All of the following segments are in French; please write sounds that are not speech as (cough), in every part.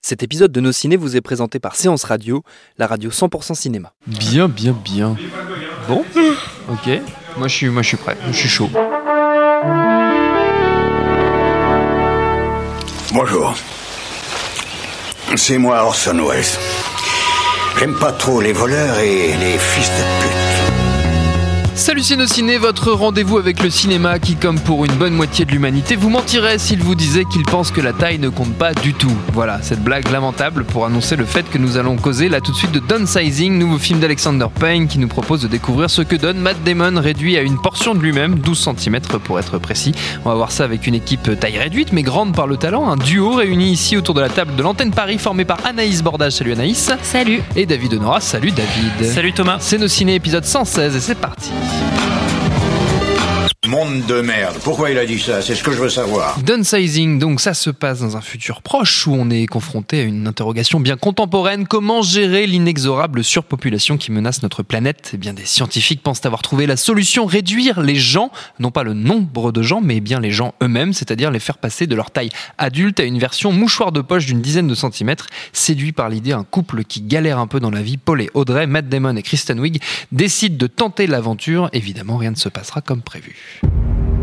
Cet épisode de Nos Ciné vous est présenté par Séance Radio, la radio 100% cinéma. Bien, bien, bien. Bon, ok. Moi je suis, moi je suis prêt. Je suis chaud. Bonjour. C'est moi Orson Welles. J'aime pas trop les voleurs et les fils de pute. Salut Ciné, votre rendez-vous avec le cinéma qui, comme pour une bonne moitié de l'humanité, vous mentirait s'il vous disait qu'il pense que la taille ne compte pas du tout. Voilà, cette blague lamentable pour annoncer le fait que nous allons causer là tout de suite de Downsizing, nouveau film d'Alexander Payne qui nous propose de découvrir ce que donne Matt Damon réduit à une portion de lui-même, 12 cm pour être précis. On va voir ça avec une équipe taille réduite mais grande par le talent, un duo réuni ici autour de la table de l'antenne Paris formé par Anaïs Bordage, salut Anaïs. Salut. Et David Honora, salut David. Salut Thomas. C'est nos ciné épisode 116 et c'est parti. Thanks. Monde de merde. Pourquoi il a dit ça? C'est ce que je veux savoir. Downsizing, donc ça se passe dans un futur proche où on est confronté à une interrogation bien contemporaine. Comment gérer l'inexorable surpopulation qui menace notre planète? Eh bien, des scientifiques pensent avoir trouvé la solution, réduire les gens, non pas le nombre de gens, mais bien les gens eux-mêmes, c'est-à-dire les faire passer de leur taille adulte à une version mouchoir de poche d'une dizaine de centimètres. Séduit par l'idée, un couple qui galère un peu dans la vie, Paul et Audrey, Matt Damon et Kristen Wiig, décident de tenter l'aventure. Évidemment, rien ne se passera comme prévu.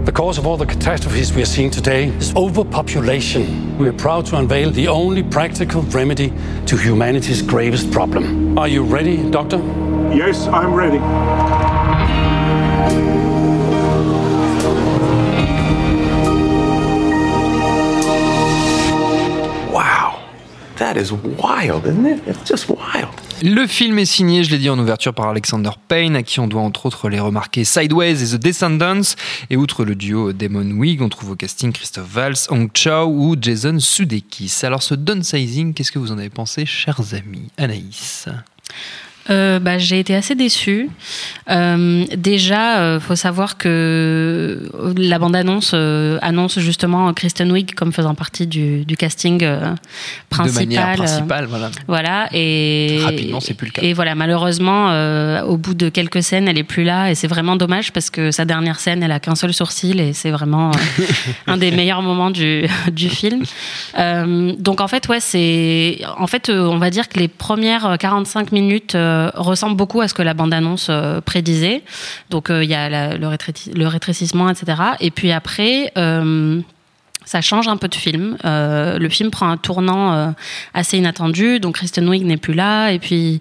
The cause of all the catastrophes we are seeing today is overpopulation. We are proud to unveil the only practical remedy to humanity's gravest problem. Are you ready, Doctor? Yes, I'm ready. That is wild, isn't it? It's just wild. Le film est signé, je l'ai dit en ouverture, par Alexander Payne, à qui on doit entre autres les remarquer Sideways et The Descendants. Et outre le duo Damon Wig, on trouve au casting Christophe Valls, Hong Chow ou Jason Sudeikis. Alors ce downsizing, qu'est-ce que vous en avez pensé, chers amis? Anaïs? Euh, bah, j'ai été assez déçue. Euh, déjà, euh, faut savoir que la bande-annonce euh, annonce justement Kristen Wiig comme faisant partie du, du casting euh, principal. De manière euh, principale, voilà. Voilà et Rapidement, c'est plus le cas. Et voilà, malheureusement, euh, au bout de quelques scènes, elle est plus là et c'est vraiment dommage parce que sa dernière scène, elle a qu'un seul sourcil et c'est vraiment euh, (laughs) un des meilleurs moments du, (laughs) du film. Euh, donc en fait, ouais, c'est en fait, euh, on va dire que les premières 45 minutes euh, ressemblent beaucoup à ce que la bande-annonce euh, prédisait. Donc euh, il y a le, rétréci- le rétrécissement, etc. Et puis après. Ça change un peu de film. Euh, le film prend un tournant euh, assez inattendu. Donc Kristen Wiig n'est plus là. Et puis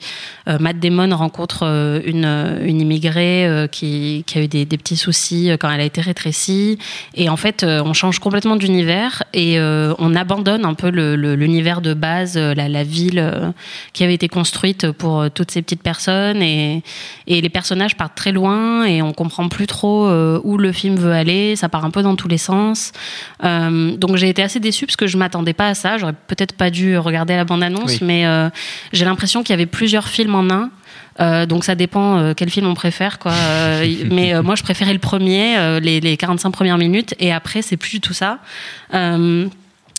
euh, Matt Damon rencontre une, immigrée qui, a eu des, petits soucis quand elle a été rétrécie. Et en fait, on change complètement d'univers et on abandonne un peu l'univers de base, la, ville qui avait été construite pour toutes ces petites personnes. Et, les personnages partent très loin et on comprend plus trop où le film veut aller. Ça part un peu dans tous les sens. Donc j'ai été assez déçue parce que je m'attendais pas à ça. J'aurais peut-être pas dû regarder la bande-annonce, Oui. mais euh, j'ai l'impression qu'il y avait plusieurs films en un. Euh, donc ça dépend euh, quel film on préfère quoi. Euh, (laughs) mais euh, moi je préférais le premier, euh, les, les 45 premières minutes, et après c'est plus du tout ça.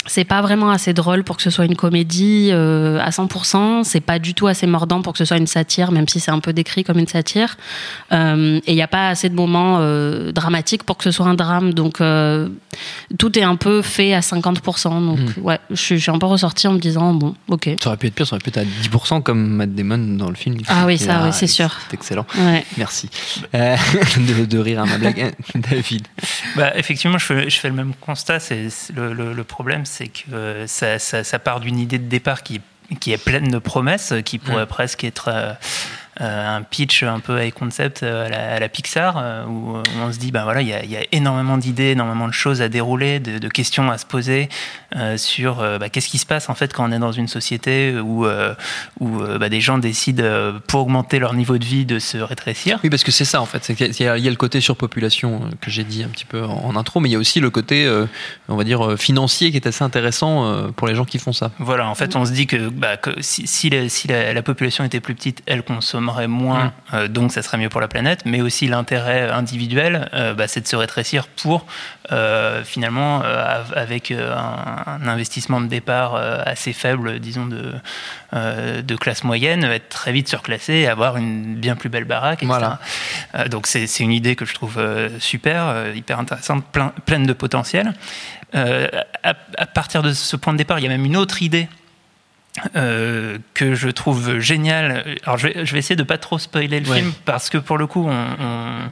C'est pas vraiment assez drôle pour que ce soit une comédie euh, à 100%. C'est pas du tout assez mordant pour que ce soit une satire, même si c'est un peu décrit comme une satire. Euh, et il n'y a pas assez de moments euh, dramatiques pour que ce soit un drame. Donc euh, tout est un peu fait à 50%. Donc ouais, je suis, un peu ressortie en me disant bon, ok. Ça aurait pu être pire, ça aurait pu être à 10% comme Matt Damon dans le film. Ah oui, ça, Ah, oui, c'est sûr. C'est excellent. Ouais. Merci. Euh, (laughs) de, de rire à ma blague. (laughs) David. Bah, effectivement, je fais, je fais le même constat. C'est c'est le, le- le problème, c'est que euh, ça, ça- ça part d'une idée de départ qui, qui est pleine de promesses, qui pourrait presque être euh, un pitch un peu high concept à la, Pixar, où, on se dit, ben voilà, il y a, énormément d'idées, énormément de choses à dérouler, de, questions à se poser sur bah, qu'est-ce qui se passe en fait quand on est dans une société où, où bah, des gens décident, pour augmenter leur niveau de vie, de se rétrécir. Oui, parce que c'est ça en fait. Il y, a le côté surpopulation que j'ai dit un petit peu en, intro, mais il y a aussi le côté, on va dire, financier qui est assez intéressant pour les gens qui font ça. Voilà, en fait, on se dit que, bah, si, si, la, population était plus petite, elle consommerait moins, mm. euh, donc ça serait mieux pour la planète, mais aussi l'intérêt individuel, euh, bah, c'est de se rétrécir pour, euh, finalement, avec un, investissement de départ assez faible, disons, de, de classe moyenne, être très vite surclassé avoir une bien plus belle baraque, etc. Voilà. donc c'est une idée que je trouve super, hyper intéressante, plein, pleine de potentiel. À, partir de ce point de départ, il y a même une autre idée euh, que je trouve géniale. Alors, je vais, je vais, essayer de pas trop spoiler le film parce que pour le coup, on,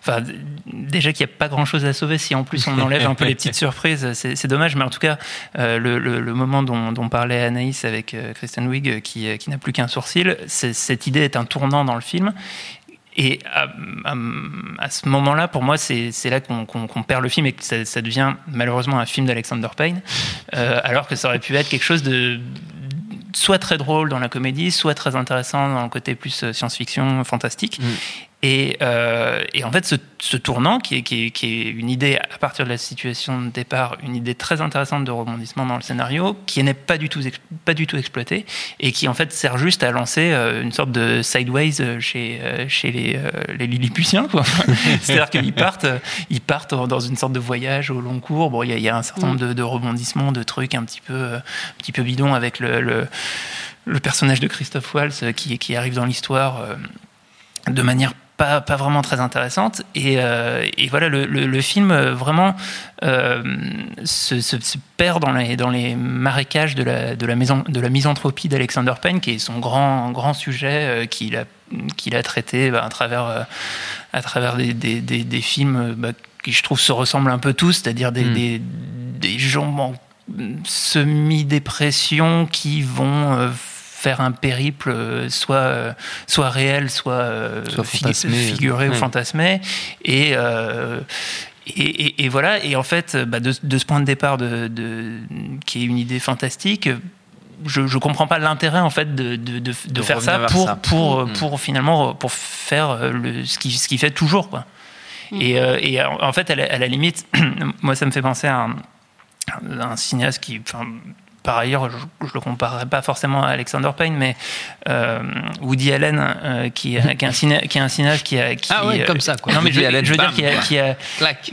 enfin, déjà qu'il n'y a pas grand chose à sauver. Si en plus on enlève un peu les petites (laughs) surprises, c'est dommage. Mais en tout cas, euh, le, le, moment dont, dont, parlait Anaïs avec Kristen Wiig, qui, qui n'a plus qu'un sourcil, cette idée est un tournant dans le film. Et à, ce moment-là, pour moi, c'est là qu'on perd le film et que ça, devient malheureusement un film d'Alexander Payne, euh, alors que ça aurait pu être quelque chose de soit très drôle dans la comédie, soit très intéressant dans le côté plus euh, science-fiction, fantastique. Euh, et, en fait, ce, tournant, qui est, une idée à partir de la situation de départ, une idée très intéressante de rebondissement dans le scénario, qui n'est pas du tout pas exploitée et qui en fait sert juste à lancer euh, une sorte de sideways euh, chez les, les Lilliputiens. (laughs) C'est-à-dire qu'ils partent ils partent dans une sorte de voyage au long cours. Bon, il y, a un certain nombre de, rebondissements, de trucs un petit peu un bidons avec le, personnage de Christophe Waltz qui arrive dans l'histoire de manière pas, pas vraiment très intéressante. Et, euh, et voilà, le, le, film euh, vraiment euh, se, se, perd dans les, dans les marécages de la, de la, maison, de la misanthropie d'Alexander Payne, qui est son grand, grand sujet qu'il a, qu'il a traité bah, à travers, à travers des, des, des, films bah, qui, je trouve, se ressemblent un peu tous, c'est-à-dire des, mm. des, gens en semi-dépression qui vont faire un périple euh, soit, euh, soit réel, soit, euh, figuré ou fantasmé. Et, et, et, voilà, et en fait, bah, de, ce point de départ, de, qui est une idée fantastique, je ne comprends pas l'intérêt en fait de, de, faire ça pour, pour, mm. pour, finalement pour faire le, ce qu'il ce qui fait toujours. Quoi. Mm. Et, et, en fait, à la, limite, (clears throat) moi, ça me fait penser à un, un cinéaste qui, enfin, par ailleurs, je ne le comparerai pas forcément à Alexander Payne, mais euh, Woody Allen, euh, qui, qui, est un ciné, qui est un cinéaste qui a. Qui, ah ouais, comme ça, quoi. Non, mais je, Allen, je veux dire, qui a, qui a,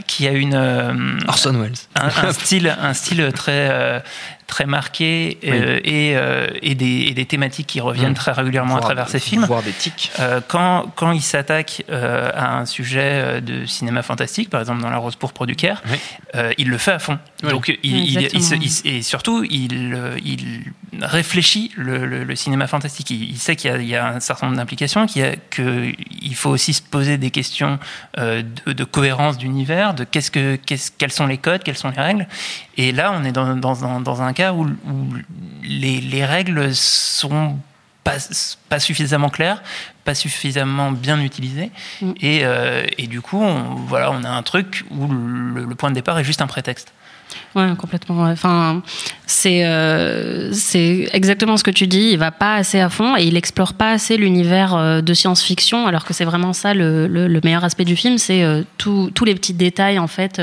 qui a une. Euh, Orson Welles. Un, un, style, un style très, très marqué euh, et, euh, et, des, et, des, thématiques qui reviennent mm. très régulièrement à travers ces films. Voire des tics. Euh, quand, quand il s'attaque à un sujet de cinéma fantastique, par exemple dans La Rose pourpre du Caire, il le fait à fond. Donc, il, il, et surtout, il, il réfléchit le, le, cinéma fantastique. Il, sait qu'il y, y, a un certain nombre d'implications, qu'il faut aussi se poser des questions de, de cohérence d'univers, de qu'est-ce que, quels sont les codes, quelles sont les règles. Et là, on est dans, dans, un, dans un cas où, les, les, règles sont pas, pas, suffisamment claires, pas suffisamment bien utilisées. Mm. Et, euh, et, du coup, on, voilà, on a un truc où le point de départ est juste un prétexte. Ouais, complètement. Enfin, c'est euh, c'est exactement ce que tu dis. Il va pas assez à fond et il explore pas assez l'univers euh, de science-fiction, alors que c'est vraiment ça le, le, meilleur aspect du film, c'est euh, tous les petits détails en fait,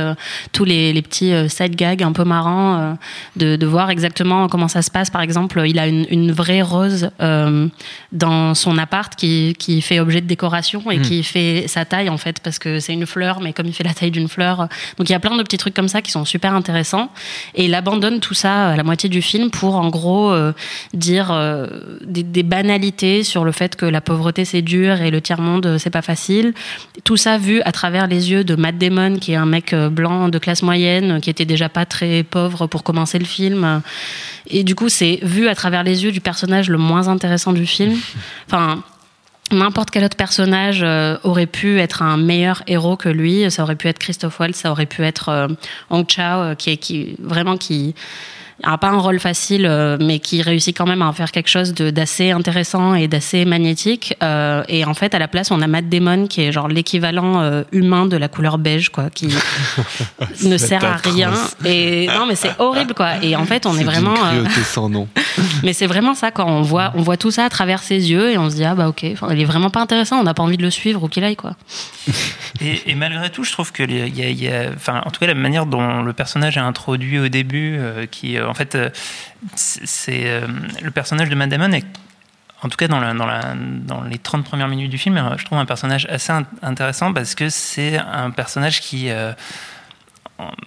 tous les, les, petits side gags un peu marrants, de, de, voir exactement comment ça se passe. Par exemple, il a une, une vraie rose dans son appart qui, qui fait objet de décoration et hmm. qui fait sa taille en fait, parce que c'est une fleur, mais comme il fait la taille d'une fleur, donc il y a plein de petits trucs comme ça qui sont super intéressants et il abandonne tout ça à la moitié du film pour, en gros, euh, dire euh, des, banalités sur le fait que la pauvreté c'est dur et le tiers-monde euh, c'est pas facile. Tout ça vu à travers les yeux de Matt Damon, qui est un mec blanc de classe moyenne, qui était déjà pas très pauvre pour commencer le film. Et du coup, c'est vu à travers les yeux du personnage le moins intéressant du film. (laughs) Enfin, n'importe quel autre personnage euh, aurait pu être un meilleur héros que lui. Ça aurait pu être Christophe Waltz, ça aurait pu être euh, Hong Chao, euh, qui est qui vraiment qui a pas un rôle facile, euh, mais qui réussit quand même à en faire quelque chose d'assez intéressant et d'assez magnétique. Euh, et en fait, à la place, on a Matt Damon qui est genre l'équivalent euh, humain de la couleur beige, quoi, qui (laughs) ne sert à rien. Et non, mais c'est horrible, quoi. Et en fait, on est, vraiment. euh, sans nom. (laughs) mais c'est vraiment ça, quand on voit, on voit tout ça à travers ses yeux et on se dit ah bah ok, il est vraiment pas intéressant, on n'a pas envie de le suivre ou qu'il aille quoi. Et, et malgré tout, je trouve que y a, il y a- enfin, en tout cas, la manière dont le personnage est introduit au début, euh, qui, euh, en fait, euh, c'est euh, le personnage de Matt Damon est en tout cas dans, les 30 premières minutes du film, euh, je trouve un personnage assez in- intéressant parce que c'est un personnage qui, euh,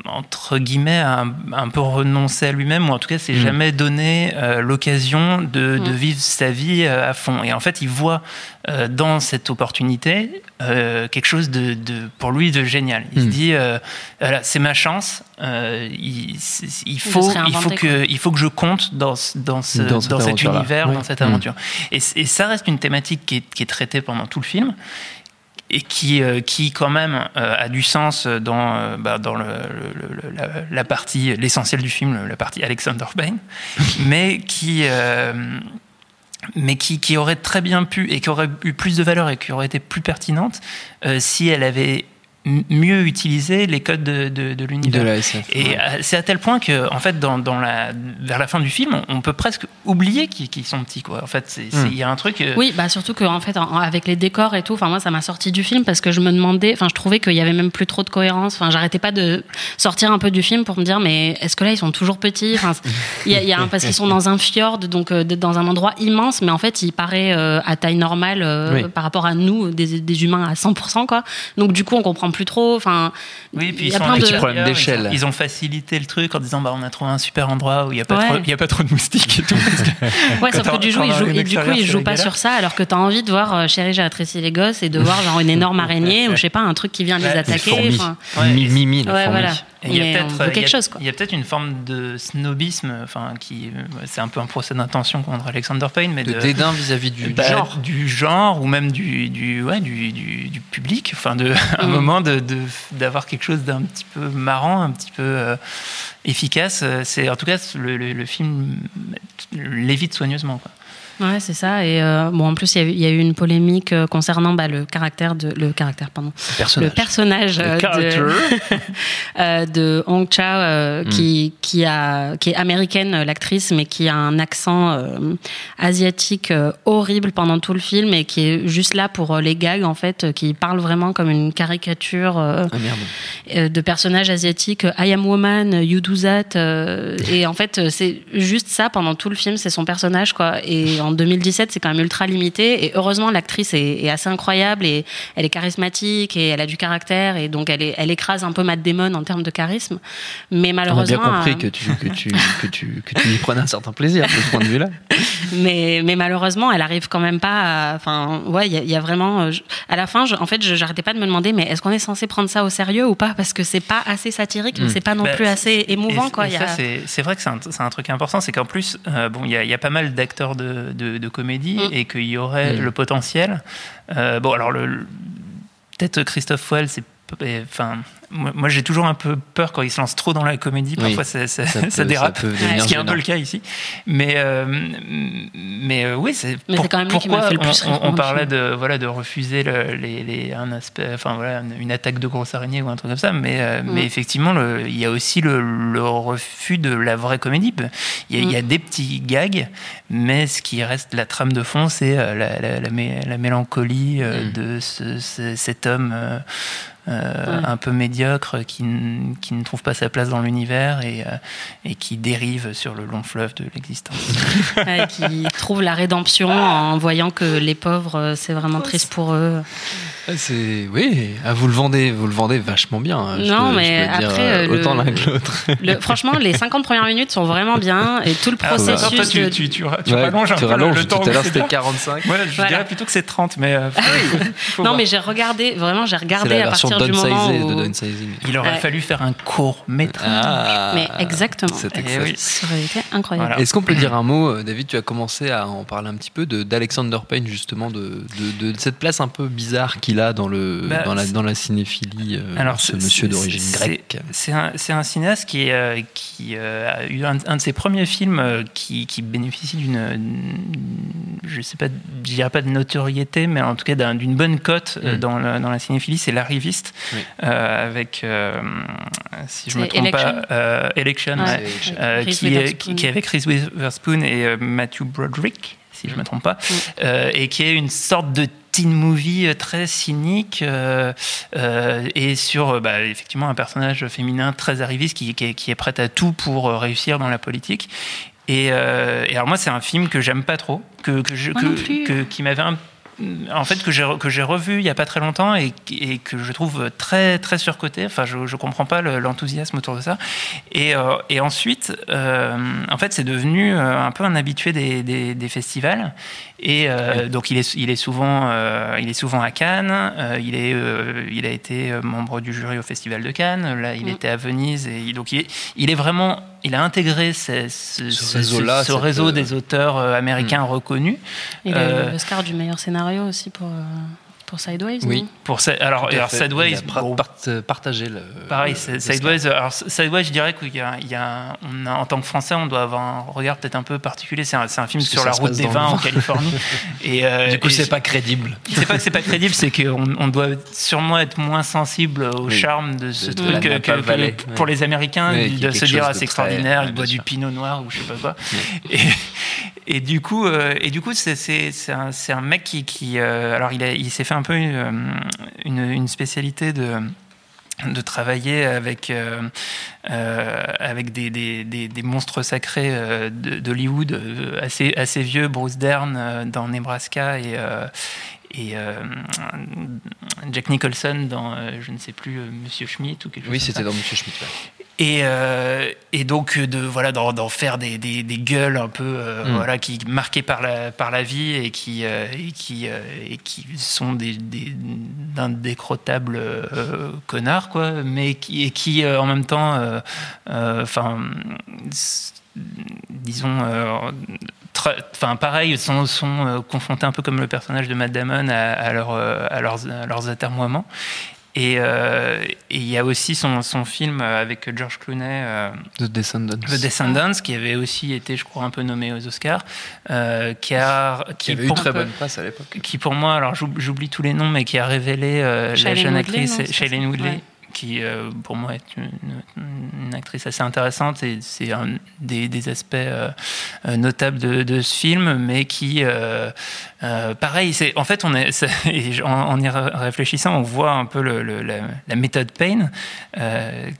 entre guillemets, a un, un peu renoncé à lui-même, ou en tout cas, s'est Mm. jamais donné euh, l'occasion de, de Mm. vivre sa vie euh, à fond. Et en fait, il voit euh, dans cette opportunité euh, quelque chose de, de- pour lui de génial. Il se Mm. dit, euh, voilà, c'est ma chance. euh, il, faut, il faut que, il faut que je compte dans, dans, ce, Dans dans, cette cet univers, dans cette Mm. aventure. Et, ça reste une thématique qui est, qui est traitée pendant tout le film et qui, euh, qui quand même euh, a du sens dans, euh, bah, dans la, partie, l'essentiel du film, la partie Alexander Payne, (laughs) mais qui, mais qui, qui aurait très bien pu et qui aurait eu plus de valeur et qui aurait été plus pertinente si elle avait mieux utilisé les codes de, de, de l'univers. De la SF. Et ouais. euh, c'est à tel point que, en fait, dans, dans la, vers la fin du film, on peut presque oublier qu'ils sont petits. Quoi. En fait, c'est- c'est- il Hmm. y a un truc. euh, Oui, bah surtout que en fait en- avec les décors et tout, enfin moi ça m'a sorti du film parce que je me demandais, enfin je trouvais qu'il y avait même plus trop de cohérence. Enfin j'arrêtais pas de sortir un peu du film pour me dire mais est-ce que là ils sont toujours petits? Enfin il y a, il y a un, parce qu'ils sont dans un fjord donc euh, dans un endroit immense, mais en fait il paraît euh, à taille normale euh, Oui. par rapport à nous des, des humains à 100% quoi. Donc du coup on comprend plus trop. Enfin Oui, puis il ils y a sont plein à de l'extérieur, problème ils ont- d'échelle. Ils, ont facilité le truc en disant bah, on a trouvé un super endroit où il n'y a, pas Ouais. trop- il y a pas trop de moustiques et tout. parce que- (laughs) Ouais, sauf que du, et du coup, extérieur, il c'est joue la pas sur ça, alors que t'as envie de voir euh, Chérie, j'ai rétréci les gosses et de (laughs) voir genre une énorme araignée ou je sais pas, un truc qui vient les attaquer. Mimi, la Ouais, fourmi. voilà. Il y a peut-être a- quelque chose, quoi. Il y a peut-être une forme de snobisme, enfin qui euh, c'est un peu un procès d'intention contre Alexander Payne, mais De de, dédain vis-à-vis du, du (laughs) bah, genre. du genre ou même du du ouais, du, du, du public, enfin de (laughs) un Mm. moment de d'avoir quelque chose d'un petit peu marrant, un petit peu euh, efficace. Euh, C'est en tout cas le, le, le film l'évite soigneusement. Quoi. Ouais, c'est ça. Et euh, bon, en plus, il y a eu- il y, a eu une polémique euh, concernant bah, le caractère de le caractère, pardon, personnage. le personnage euh, de, (laughs) de Hong Chao, euh, Mm. qui qui a qui est américaine l'actrice, mais qui a un accent euh, asiatique horrible pendant tout le film et qui est juste là pour les gags en fait, qui parle vraiment comme une caricature. Ah de personnages asiatiques euh, I am woman, you do that et en fait c'est juste ça pendant tout le film c'est son personnage quoi et en 2017 c'est quand même ultra limité et heureusement l'actrice est, est assez incroyable et elle est charismatique et elle a du caractère et donc elle, est, elle écrase un peu Matt Damon en termes de charisme mais On a malheureusement bien compris euh, que tu, que, tu, que, tu, que tu y prenais un certain plaisir de ce point de vue-là. (laughs) mais, mais malheureusement, elle arrive quand même pas. à- Enfin, ouais, il y, a- il y a vraiment. euh, je- à la fin, je- en fait, j'arrêtais pas de me demander, mais est-ce qu'on est censé prendre ça au sérieux ou pas? Parce que c'est pas assez satirique, mais Mm. c'est pas non Bah, plus assez émouvant, Et- quoi. a- c'est- vrai que c'est un, truc important, c'est qu'en plus, euh, bon, il y, a- il y a pas mal d'acteurs de, de, de comédie Mm. et qu'il y aurait Mm. le potentiel. Euh, bon, alors le, le- peut-être Christophe Fouel, c'est enfin. Moi, moi, j'ai toujours un peu peur quand il se lance trop dans la comédie. Oui. Parfois, ça, ça- Ça (laughs) ça peut- dérape. ça ce qui est un peu le cas ici. Mais, euh, mais euh, oui, c'est m'a pourquoi fait le plus on, parlait de voilà de refuser le- les, les- un aspect, enfin voilà, une- une attaque de grosse araignée ou un truc comme ça. Mais, euh, Mm. mais effectivement, le- il y a aussi le, le refus de la vraie comédie. Il y, a, il y a Mm. des petits gags, mais ce qui reste la trame de fond, c'est la, la- la mé- la mélancolie Mm. de ce- ce- cet homme. Euh, Ouais. un peu médiocre qui, qui ne trouve pas sa place dans l'univers et, euh, et qui dérive sur le long fleuve de l'existence. (laughs) ouais, qui trouve la rédemption en voyant que les pauvres, euh, c'est vraiment triste pour eux. C'est oui, ah, vous le vendez, vous le vendez vachement bien. hein, Non, peux- mais je peux dire, après, euh, euh, autant l'un que l'autre. Le- franchement, les 50 premières minutes sont vraiment bien et tout le Ah, processus. attends, toi, tu, de- tu, tu, ra- tu Ouais, rallonges un peu le- rallonges, le, temps. Tout à l'heure, c'était bien. 45. Ouais, je Voilà. dirais plutôt que c'est 30, mais euh, faut- faut- faut Non, voir. mais j'ai regardé, vraiment, j'ai regardé la à partir du moment où... de downsizing. il aurait Ouais. fallu faire un court métrage. Ah, Mais exactement. C'est Eh excellent. oui. Ça aurait été incroyable. Voilà. Est-ce qu'on peut dire un mot, euh, David Tu as commencé à en parler un petit peu de d'Alexander Payne justement, de, de, de cette place un peu bizarre qu'il qu'il a dans, le, Bah, dans, la, dans la cinéphilie, euh, Alors, ce monsieur d'origine c'est- grecque C'est un, c'est un cinéaste qui, euh, qui euh, a eu un, un de ses premiers films qui, qui bénéficie d'une, je sais pas, je dirais pas de notoriété, mais en tout cas d'un- d'une bonne cote Mm. dans, le- dans la cinéphilie, c'est L'arriviste, Oui. euh, avec, euh, si je me C'est trompe Election pas, euh, Election, ouais. Euh, qui, est, qui, qui est avec Reese Witherspoon et euh, Matthew Broderick, si je ne me trompe pas, euh, et qui est une sorte de teen movie euh, très cynique euh, euh, et sur bah, effectivement un personnage féminin très arriviste qui, qui, est, qui est prête à tout pour réussir dans la politique. Et, euh, et alors moi c'est un film que j'aime pas trop, que, que je, que- qui m'avait un en fait que j'ai re- que j'ai revu il y a pas très longtemps et, et que je trouve très très surcoté. Enfin je je comprends pas le- l'enthousiasme autour de ça. Et, euh, et ensuite euh, en fait c'est devenu euh, un peu un habitué des, des, des festivals. Et euh, donc il est il est souvent euh, il est souvent à Cannes. Euh, il est euh, il a été membre du jury au festival de Cannes. Là il Mm. était à Venise et donc il est, il est vraiment il a intégré ce, ce- ce- réseau-là, ce cette, réseau euh, des auteurs euh, américains reconnus. Il a Euh, eu l'Oscar du meilleur scénario aussi pour, euh, pour Sideways. Oui. non pour alors, alors. Sideways part- euh, partagé le. Pareil, le- c'est- le Sideways. Alors, Sideways, je dirais qu'il y a, il y a, on a, en tant que Français, on doit avoir un regard peut-être un peu particulier. C'est un, c'est un film sur la route des vins en. Californie. (laughs) Et euh, Du coup, c'est pas crédible. C'est pas que c'est pas crédible, c'est qu'on on doit sûrement être moins sensible au Oui. charme de ce De- truc que, pour les Américains, Oui, de se dire ah, c'est extraordinaire, il boit du pinot noir ou je sais pas quoi. Et, et du coup, euh, et du coup, c'est c'est c'est un, mec qui, qui alors il a, il s'est fait un peu une, une, spécialité de de travailler avec euh, euh, avec des, des, des, des monstres sacrés euh, d'Hollywood euh, assez assez vieux Bruce Dern euh, dans Nebraska et euh, et euh, Jack Nicholson dans euh, je ne sais plus euh, Monsieur Schmidt ou quelque chose Oui, c'était dans Monsieur Schmitt. ouais. Et, euh, et donc euh, de voilà d'en faire des, des, des gueules un peu euh, Mm. voilà qui marquées par la par la vie et qui euh, et qui et qui sont des des d'indécrottables connards quoi mais qui et qui en même temps enfin disons Enfin, pareil, sont, sont confrontés un peu comme le personnage de Matt Damon à, à, leur, à, leurs, à leurs atermoiements. Et euh, et il y a aussi son, son film avec George Clooney, euh, The Descendants. The Descendants, qui avait aussi été, je crois, un peu nommé aux Oscars, euh, qui a Qui avait eu très bonne presse à l'époque. qui pour moi, alors j'oub- j'oublie tous les noms, mais qui a révélé euh, la Shailene jeune Woodley, actrice Shailene Woodley, Ouais. Qui euh, pour moi est une, actrice assez intéressante et c'est un des, aspects euh, euh, notables de, ce film, mais qui, euh, pareil, c'est en fait on est, (laughs) en, y ré- réfléchissant, on voit un peu la, méthode Payne,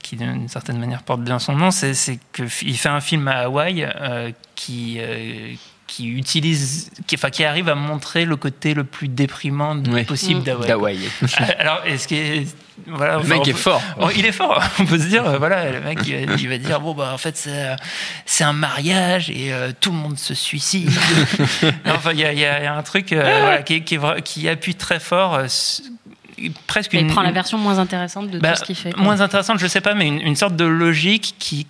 qui d'une certaine manière porte bien son nom, c'est qu'il fait un film à Hawaï qui qui utilise, qui, enfin, qui arrive à montrer le côté le plus déprimant Oui. possible d'Hawaï. (laughs) Alors, est-ce que voilà, Le enfin, mec est fort. Oh, il est fort. (laughs) On peut se dire, euh, voilà, le mec, il va, il va dire, bon, bah, en fait, c'est, c'est un mariage et euh, tout le monde se suicide. Non, (laughs) enfin, il y a, il y a- il y a un truc euh, voilà, qui, qui appuie très fort, euh, presque Il une. prend la version moins intéressante de bah, tout ce qu'il fait. quoi. Moins intéressante, je sais pas, mais une, une sorte de logique qui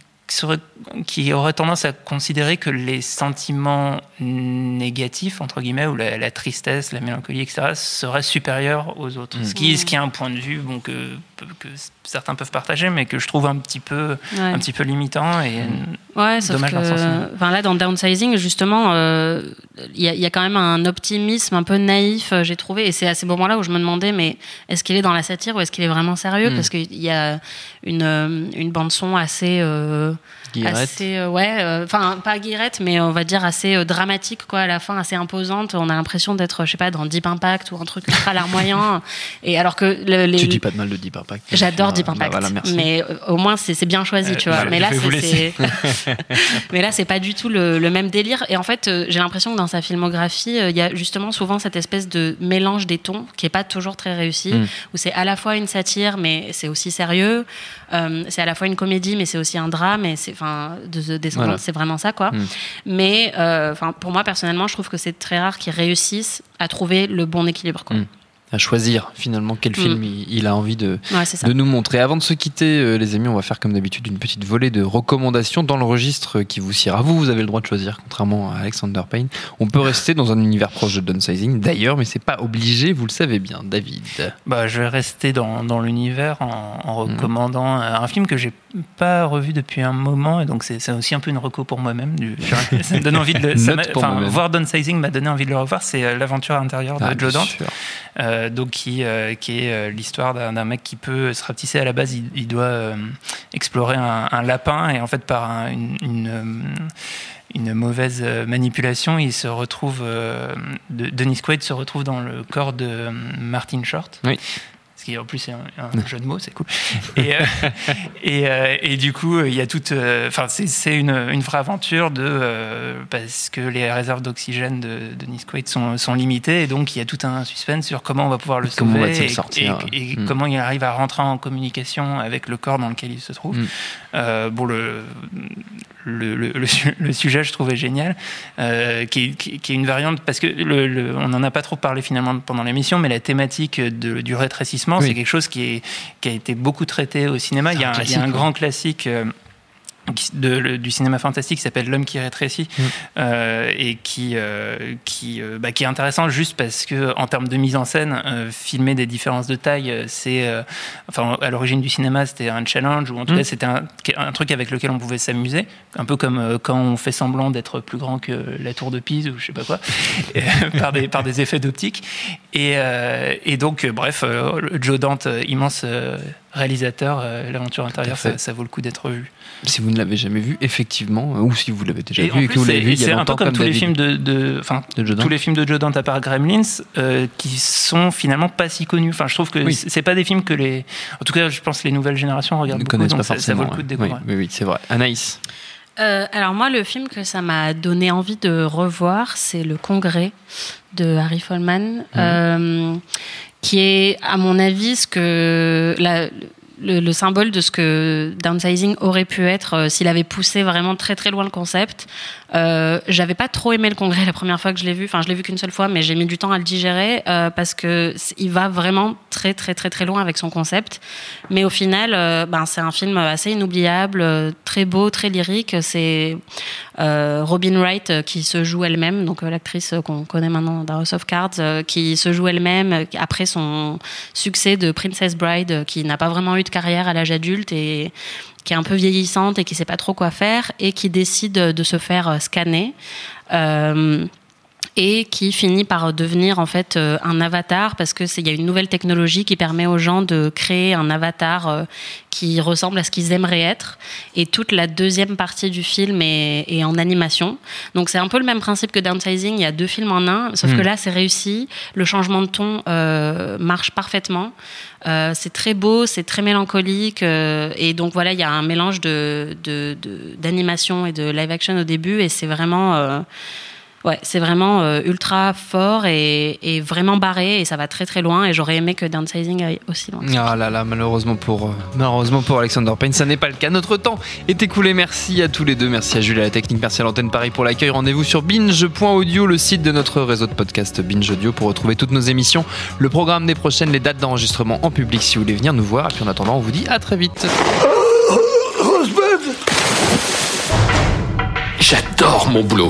qui aurait tendance à considérer que les sentiments négatifs, entre guillemets, ou la, la tristesse, la mélancolie, etc., seraient supérieurs aux autres. Ce, qui, ce qui est un point de vue bon, que, que certains peuvent partager, mais que je trouve un petit peu, Ouais. un petit peu limitant. Et, Ouais, Dommage que, enfin là, dans Downsizing, justement, euh, il y, a, il y a quand même un optimisme un peu naïf, euh, j'ai trouvé, et c'est à ces moments-là où je me demandais, mais est-ce qu'il est dans la satire ou est-ce qu'il est vraiment sérieux? Mm. Parce qu'il y a une, euh, une bande son assez, euh, Guillerette. assez, euh, ouais, euh, enfin pas guirette, mais on va dire assez euh, dramatique, quoi, à la fin, assez imposante. On a l'impression d'être, je sais pas, dans Deep Impact ou un truc ultra larmoyant. (laughs) Et alors que le- les, Tu dis pas de mal de Deep Impact. J'adore Deep bah Impact, voilà, merci. mais euh, au moins c'est c'est bien choisi, Euh, tu vois. mais là, c'est, (laughs) mais là, c'est pas du tout le, le même délire. Et en fait, euh, j'ai l'impression que dans sa filmographie, euh, il y a justement souvent cette espèce de mélange des tons qui est pas toujours très réussi, Mm. où c'est à la fois une satire, mais c'est aussi sérieux. Euh, c'est à la fois une comédie, mais c'est aussi un drame. Et c'est, enfin, de Voilà. c'est vraiment ça, quoi. Mm. Mais, euh, enfin, pour moi personnellement, je trouve que c'est très rare qu'ils réussissent à trouver le bon équilibre, quoi. Mm. À choisir finalement quel Mm. film il, il a envie de, Ouais, de nous montrer. Avant de se quitter, euh, les amis, on va faire comme d'habitude une petite volée de recommandations dans le registre qui vous siera. Vous, vous avez le droit de choisir, contrairement à Alexander Payne. On peut rester dans un univers proche de downsizing, d'ailleurs, mais c'est pas obligé, vous le savez bien, David. Bah, je vais rester dans, dans l'univers en, en recommandant euh, un film que j'ai pas revu depuis un moment, et donc c'est c'est aussi un peu une reco pour moi-même. (laughs) Ça me donne envie de le, ça voir Downsizing m'a donné envie de le revoir. C'est euh, l'aventure intérieure de Ah, Joe Dante. Euh, donc qui, euh, qui est euh, l'histoire d'un mec qui peut se rapetisser à la base. Il, doit explorer un, lapin et en fait par un- une, mauvaise manipulation, il se retrouve, de- Dennis Quaid se retrouve dans le corps de Martin Short. Oui. Qui en plus c'est un, un (laughs) jeu de mots, c'est cool. Et, euh, (laughs) et, euh, et du coup, il y a toute, euh, enfin c'est une, une vraie aventure de parce que les réserves d'oxygène de, de Dennis Quaid sont, sont limitées et donc il y a tout un suspense sur comment on va pouvoir le sauver et, sortir et- et Mm. comment il arrive à rentrer en communication avec le corps dans lequel il se trouve. Mm. Euh, bon, le, le, le, le su- le sujet, je trouvais génial, euh, qui, est, qui, qui est une variante, parce que le, le- on n'en a pas trop parlé finalement pendant l'émission, mais la thématique de, du rétrécissement, Oui. c'est quelque chose qui, est, qui a été beaucoup traité au cinéma. Il y a, un un- il y a classique, un ouais. grand classique. euh, de- le- du cinéma fantastique qui s'appelle L'homme qui rétrécit Mm. euh, et qui euh, qui euh, bah, qui est intéressant juste parce que en termes de mise en scène filmer des différences de taille c'est enfin à l'origine du cinéma c'était un challenge ou en tout Mm. cas c'était un, un truc avec lequel on pouvait s'amuser un peu comme quand on fait semblant d'être plus grand que la tour de Pise ou je sais pas quoi (laughs) par des par des effets d'optique et et donc bref Joe Dante immense réalisateur euh, l'aventure intérieure ça, ça vaut le coup d'être vu Si vous ne l'avez jamais vu, effectivement, euh, ou si vous l'avez déjà et vu et que vous l'avez c'est vu il y c'est a un peu comme, tous les films de, de, enfin, De tous les films de Joe Dante à part Gremlins, euh, qui sont finalement pas si connus. Enfin, je trouve que Oui. c'est c'est pas des films que les, en tout cas, je pense que les nouvelles générations regardent ne beaucoup, connaissent donc pas ça, vaut le coup de découvrir. Oui, oui, oui, c'est vrai. Anaïs. Euh, alors moi, le film que ça m'a donné envie de revoir, c'est Le Congrès de Harry Folman, euh, qui est, à mon avis, ce que la- le, le symbole de ce que downsizing aurait pu être euh, s'il avait poussé vraiment très très loin le concept. Euh, J'avais pas trop aimé le Congrès la première fois que je l'ai vu. Enfin, je l'ai vu qu'une seule fois, mais j'ai mis du temps à le digérer euh, parce que il va vraiment très très très très loin avec son concept. Mais au final, euh, ben c'est un film assez inoubliable, très beau, très lyrique. C'est Robin Wright qui se joue elle-même, donc l'actrice qu'on connaît maintenant dans House of Cards, qui se joue elle-même après son succès de Princess Bride, qui n'a pas vraiment eu carrière à l'âge adulte et qui est un peu vieillissante et qui sait pas trop quoi faire et qui décide de se faire euh, scanner. Euh, et qui finit par devenir en fait euh, un avatar parce que c'est il y a une nouvelle technologie qui permet aux gens de créer un avatar euh, qui ressemble à ce qu'ils aimeraient être. Et toute la deuxième partie du film est, est en animation. Donc c'est un peu le même principe que Downsizing. Il y a deux films en un sauf que là c'est réussi. Le changement de ton euh, marche parfaitement. Euh, c'est très beau, c'est très mélancolique, euh, et donc voilà, il y a un mélange de d'animation et de live action au début, et c'est vraiment, ouais, c'est vraiment euh, ultra fort et, et vraiment barré, et ça va très très loin. Et j'aurais aimé que Downsizing aille aussi loin. Ah là là, malheureusement pour, euh, malheureusement pour Alexander Payne, ça n'est pas le cas. Notre temps est écoulé. Merci à tous les deux. Merci à Jules à la technique. Merci à l'antenne Paris pour l'accueil. Rendez-vous sur binge.audio, le site de notre réseau de podcast Binge Audio pour retrouver toutes nos émissions, le programme des prochaines, les dates d'enregistrement en public si vous voulez venir nous voir. Et puis en attendant, on vous dit à très vite. J'adore mon boulot.